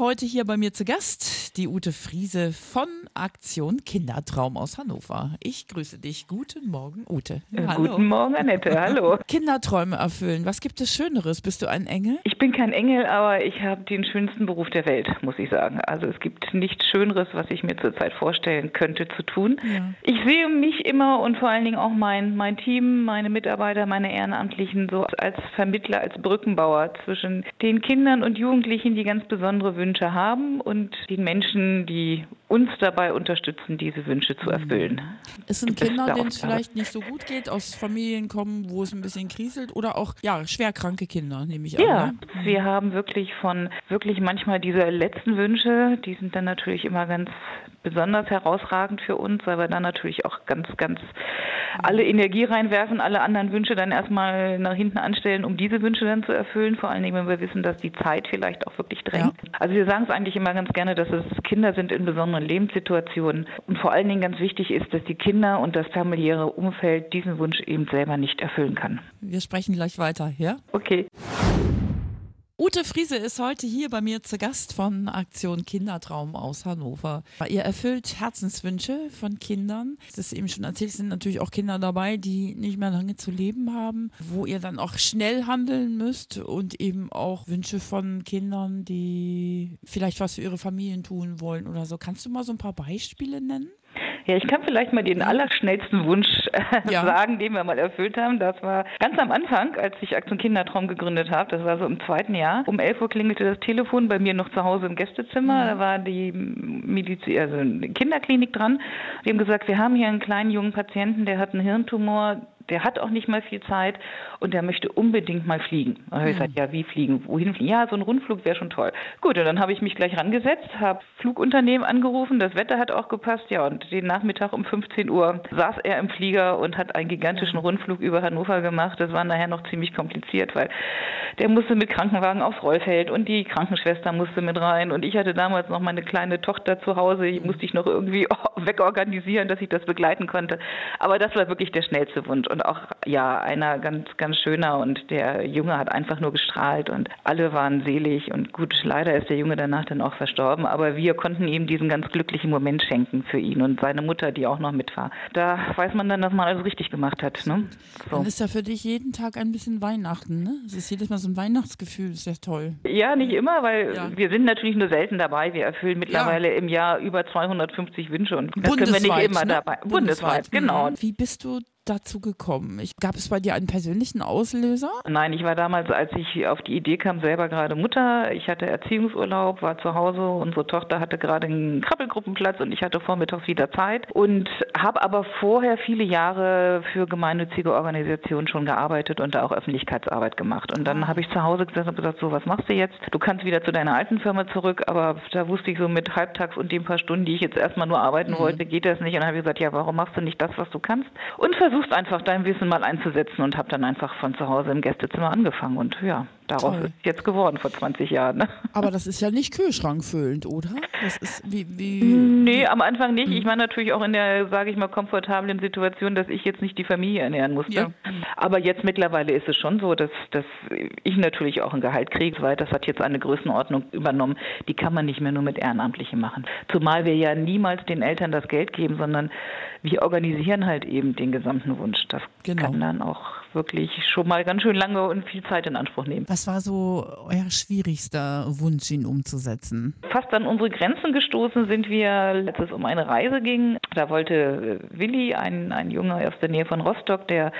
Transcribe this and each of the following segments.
Heute hier bei mir zu Gast die Ute Friese von Aktion Kindertraum aus Hannover. Ich grüße dich. Guten Morgen, Ute. Äh, Guten Morgen, Annette. Hallo. Kinderträume erfüllen. Was gibt es Schöneres? Bist du ein Engel? Ich bin kein Engel, aber ich habe den schönsten Beruf der Welt, muss ich sagen. Also es gibt nichts Schöneres, was ich mir zurzeit vorstellen könnte zu tun. Ja. Ich sehe mich immer und vor allen Dingen auch mein, mein Team, meine Mitarbeiter, meine Ehrenamtlichen so als Vermittler, als Brückenbauer zwischen den Kindern und Jugendlichen, die ganz besondere Wünsche haben und den Menschen, die uns dabei unterstützen, diese Wünsche zu erfüllen. Es sind Kinder, denen es vielleicht nicht so gut geht, aus Familien kommen, wo es ein bisschen kriselt oder auch ja, schwerkranke Kinder, nehme ich Ja, an. Ne? wir haben wirklich von wirklich manchmal diese letzten Wünsche, die sind dann natürlich immer ganz besonders herausragend für uns, weil wir dann natürlich auch ganz, ganz alle Energie reinwerfen, alle anderen Wünsche dann erstmal nach hinten anstellen, um diese Wünsche dann zu erfüllen, vor allen Dingen, wenn wir wissen, dass die Zeit vielleicht auch wirklich drängt. Also wir sagen es eigentlich immer ganz gerne, dass es Kinder sind in besonderen Lebenssituationen und vor allen Dingen ganz wichtig ist, dass die Kinder und das familiäre Umfeld diesen Wunsch eben selber nicht erfüllen kann. Wir sprechen gleich weiter, ja? Okay. Ute Friese ist heute hier bei mir zu Gast von Aktion Kindertraum aus Hannover. Ihr erfüllt Herzenswünsche von Kindern. Das ist eben schon erzählt, sind natürlich auch Kinder dabei, die nicht mehr lange zu leben haben, wo ihr dann auch schnell handeln müsst und eben auch Wünsche von Kindern, die vielleicht was für ihre Familien tun wollen oder so. Kannst du mal so ein paar Beispiele nennen? Ja, ich kann vielleicht mal den allerschnellsten Wunsch äh, Ja. sagen, den wir mal erfüllt haben. Das war ganz am Anfang, als ich Aktion Kindertraum gegründet habe. Das war so im zweiten Jahr. Um 11 Uhr klingelte das Telefon bei mir noch zu Hause im Gästezimmer. Da war die Medizi also Kinderklinik dran. Die haben gesagt, wir haben hier einen kleinen jungen Patienten, der hat einen Hirntumor. Der hat auch nicht mal viel Zeit und der möchte unbedingt mal fliegen. Dann habe ich gesagt, ja, wie fliegen? Wohin fliegen? Ja, so ein Rundflug wäre schon toll. Gut, und dann habe ich mich gleich rangesetzt, habe Flugunternehmen angerufen, das Wetter hat auch gepasst, ja, und den Nachmittag um 15 Uhr saß er im Flieger und hat einen gigantischen Rundflug über Hannover gemacht. Das war nachher noch ziemlich kompliziert, weil der musste mit Krankenwagen aufs Rollfeld und die Krankenschwester musste mit rein und ich hatte damals noch meine kleine Tochter zu Hause, die musste ich noch irgendwie wegorganisieren, dass ich das begleiten konnte. Aber das war wirklich der schnellste Wunsch und auch, ja, einer ganz, ganz schöner und der Junge hat einfach nur gestrahlt und alle waren selig und gut, leider ist der Junge danach dann auch verstorben, aber wir konnten ihm diesen ganz glücklichen Moment schenken für ihn und seine Mutter, die auch noch mit war. Da weiß man dann, dass man alles richtig gemacht hat. Ne? So. Dann ist ja für dich jeden Tag ein bisschen Weihnachten, ne? Es ist jedes Mal so ein Weihnachtsgefühl, ist ja toll. Ja, nicht immer, weil Ja. wir sind natürlich nur selten dabei. Wir erfüllen mittlerweile im Jahr über 250 Wünsche und das können wir Bundesweit, nicht immer ne? dabei. Bundesweit, genau. Mhm. Wie bist du dazu gekommen? Ich, gab es bei dir einen persönlichen Auslöser? Nein, ich war damals, als ich auf die Idee kam, selber gerade Mutter. Ich hatte Erziehungsurlaub, war zu Hause. Unsere Tochter hatte gerade einen Krabbelgruppenplatz und ich hatte vormittags wieder Zeit. Und habe aber vorher viele Jahre für gemeinnützige Organisationen schon gearbeitet und da auch Öffentlichkeitsarbeit gemacht. Und dann habe ich zu Hause gesessen und gesagt, so, was machst du jetzt? Du kannst wieder zu deiner alten Firma zurück, aber da wusste ich so mit halbtags und den paar Stunden, die ich jetzt erstmal nur arbeiten wollte, geht das nicht. Und dann habe ich gesagt, ja, warum machst du nicht das, was du kannst? Und versuchst einfach dein Wissen mal einzusetzen und habe dann einfach von zu Hause im Gästezimmer angefangen. Und ja, daraus Toll. ist es jetzt geworden vor 20 Jahren. Ne? Aber das ist ja nicht kühlschrankfüllend, oder? Das ist wie, wie Nee, am Anfang nicht. Ich war natürlich auch in der, sage ich mal, komfortablen Situation, dass ich jetzt nicht die Familie ernähren musste. Ja. Aber jetzt mittlerweile ist es schon so, dass, dass ich natürlich auch ein Gehalt kriege, weil das hat jetzt eine Größenordnung übernommen, die kann man nicht mehr nur mit Ehrenamtlichen machen. Zumal wir ja niemals den Eltern das Geld geben, sondern wir organisieren halt eben den gesamten Wunsch. Das Genau. kann dann auch wirklich schon mal ganz schön lange und viel Zeit in Anspruch nehmen. Was war so euer schwierigster Wunsch, ihn umzusetzen? Fast an unsere Grenzen gestoßen sind wir, als es um eine Reise ging. Da wollte äh, Willi, ein, ein Junge aus der Nähe von Rostock, der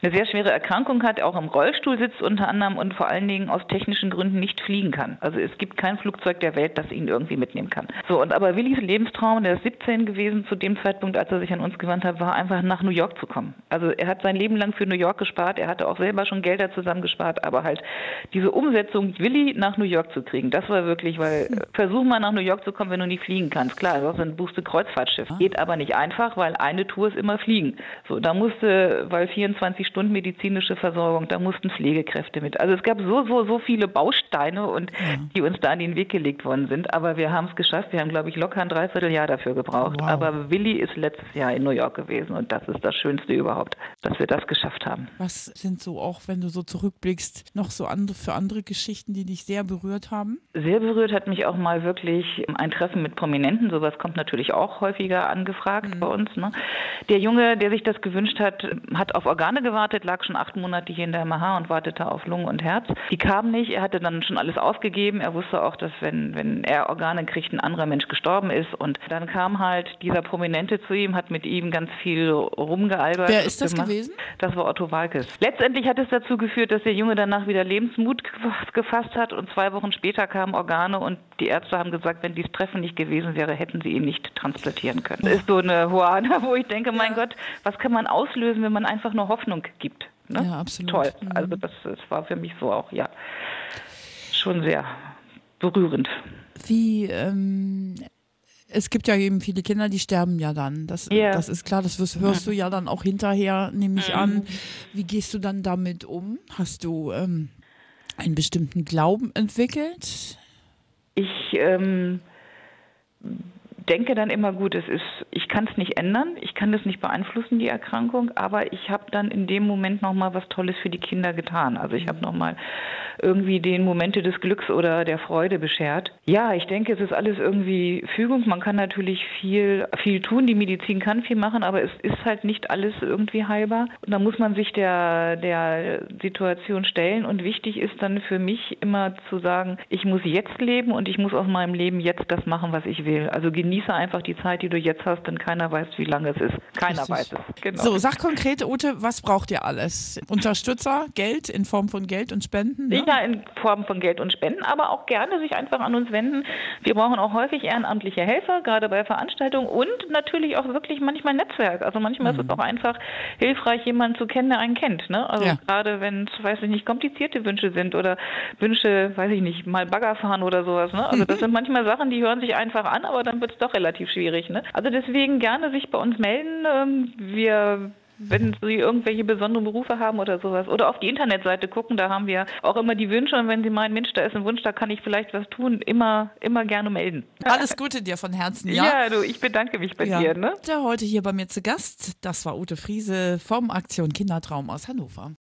eine sehr schwere Erkrankung hat, auch im Rollstuhl sitzt unter anderem und vor allen Dingen aus technischen Gründen nicht fliegen kann. Also es gibt kein Flugzeug der Welt, das ihn irgendwie mitnehmen kann. So, und aber Willis Lebenstraum, der ist 17 gewesen zu dem Zeitpunkt, als er sich an uns gewandt hat, war einfach nach New York zu kommen. Also er hat sein Leben lang für New York gespart, er hatte auch selber schon Gelder zusammengespart, aber halt diese Umsetzung, Willi nach New York zu kriegen, das war wirklich, weil äh, versuch mal nach New York zu kommen, wenn du nicht fliegen kannst. Klar, das ist ein Buste Kreuzfahrtschiff, geht aber nicht nicht einfach, weil eine Tour ist immer Fliegen. So, da musste, weil 24 Stunden medizinische Versorgung, da mussten Pflegekräfte mit. Also es gab so, so, so viele Bausteine und ja. die uns da in den Weg gelegt worden sind. Aber wir haben es geschafft. Wir haben, glaube ich, locker ein Dreivierteljahr dafür gebraucht. Wow. Aber Willi ist letztes Jahr in New York gewesen und das ist das Schönste überhaupt, dass wir das geschafft haben. Was sind so auch, wenn du so zurückblickst, noch so andere für andere Geschichten, die dich sehr berührt haben? Sehr berührt hat mich auch mal wirklich ein Treffen mit Prominenten. Sowas kommt natürlich auch häufiger angefragt mhm. bei uns. Ne? Der Junge, der sich das gewünscht hat, hat auf Organe gewartet, lag schon acht Monate hier in der MH und wartete auf Lungen und Herz. Die kamen nicht. Er hatte dann schon alles ausgegeben. Er wusste auch, dass wenn, wenn er Organe kriegt, ein anderer Mensch gestorben ist. Und dann kam halt dieser Prominente zu ihm, hat mit ihm ganz viel rumgealbert. Wer ist das gemacht. gewesen? Das war Otto Walkes. Letztendlich hat es dazu geführt, dass der Junge danach wieder Lebensmut gefasst hat und zwei Wochen später kamen Organe und die Ärzte haben gesagt, wenn dieses Treffen nicht gewesen wäre, hätten sie ihn nicht transplantieren können. Das ist so eine Hoana, wo ich denke, mein ja. Gott, was kann man auslösen, wenn man einfach nur Hoffnung gibt? Ne? Ja, absolut. Toll. Mhm. Also das, das war für mich so auch, ja, schon sehr berührend. Wie ähm, es gibt ja eben viele Kinder, die sterben ja dann. Das, yeah. das ist klar, das wirst, hörst du ja dann auch hinterher, nehme ich an. Mhm. Wie gehst du dann damit um? Hast du ähm, einen bestimmten Glauben entwickelt? Ich ähm, denke dann immer, gut, es ist, ich kann es nicht ändern, ich kann das nicht beeinflussen, die Erkrankung, aber ich habe dann in dem Moment nochmal was Tolles für die Kinder getan. Also ich habe mhm. nochmal irgendwie den Momente des Glücks oder der Freude beschert. Ja, ich denke, es ist alles irgendwie Fügung. Man kann natürlich viel, viel tun. Die Medizin kann viel machen, aber es ist halt nicht alles irgendwie heilbar. Und da muss man sich der, der Situation stellen. Und wichtig ist dann für mich immer zu sagen, ich muss jetzt leben und ich muss aus meinem Leben jetzt das machen, was ich will. Also genieße einfach die Zeit, die du jetzt hast, denn keiner weiß, wie lange es ist. Keiner Richtig. weiß es. Genau. So, sag konkret, Ute, was braucht ihr alles? Unterstützer, Geld in Form von Geld und Spenden? Ne? Ja, in Form von Geld und Spenden, aber auch gerne sich einfach an uns wenden. Wir brauchen auch häufig ehrenamtliche Helfer, gerade bei Veranstaltungen und natürlich auch wirklich manchmal Netzwerk. Also manchmal mhm. ist es auch einfach hilfreich, jemanden zu kennen, der einen kennt. Ne? Also ja. gerade wenn es, weiß ich nicht, komplizierte Wünsche sind oder Wünsche, weiß ich nicht, mal Bagger fahren oder sowas. Ne? Also das sind manchmal Sachen, die hören sich einfach an, aber dann wird es doch relativ schwierig. Ne? Also deswegen gerne sich bei uns melden. Ähm, wir wenn Sie irgendwelche besonderen Berufe haben oder sowas. Oder auf die Internetseite gucken, da haben wir auch immer die Wünsche. Und wenn Sie meinen, Mensch, da ist ein Wunsch, da kann ich vielleicht was tun, immer, immer gerne melden. Alles Gute dir von Herzen, ja? Ja, du, ich bedanke mich bei ja. dir. Ne? Der heute hier bei mir zu Gast, das war Ute Friese vom Aktion Kindertraum aus Hannover.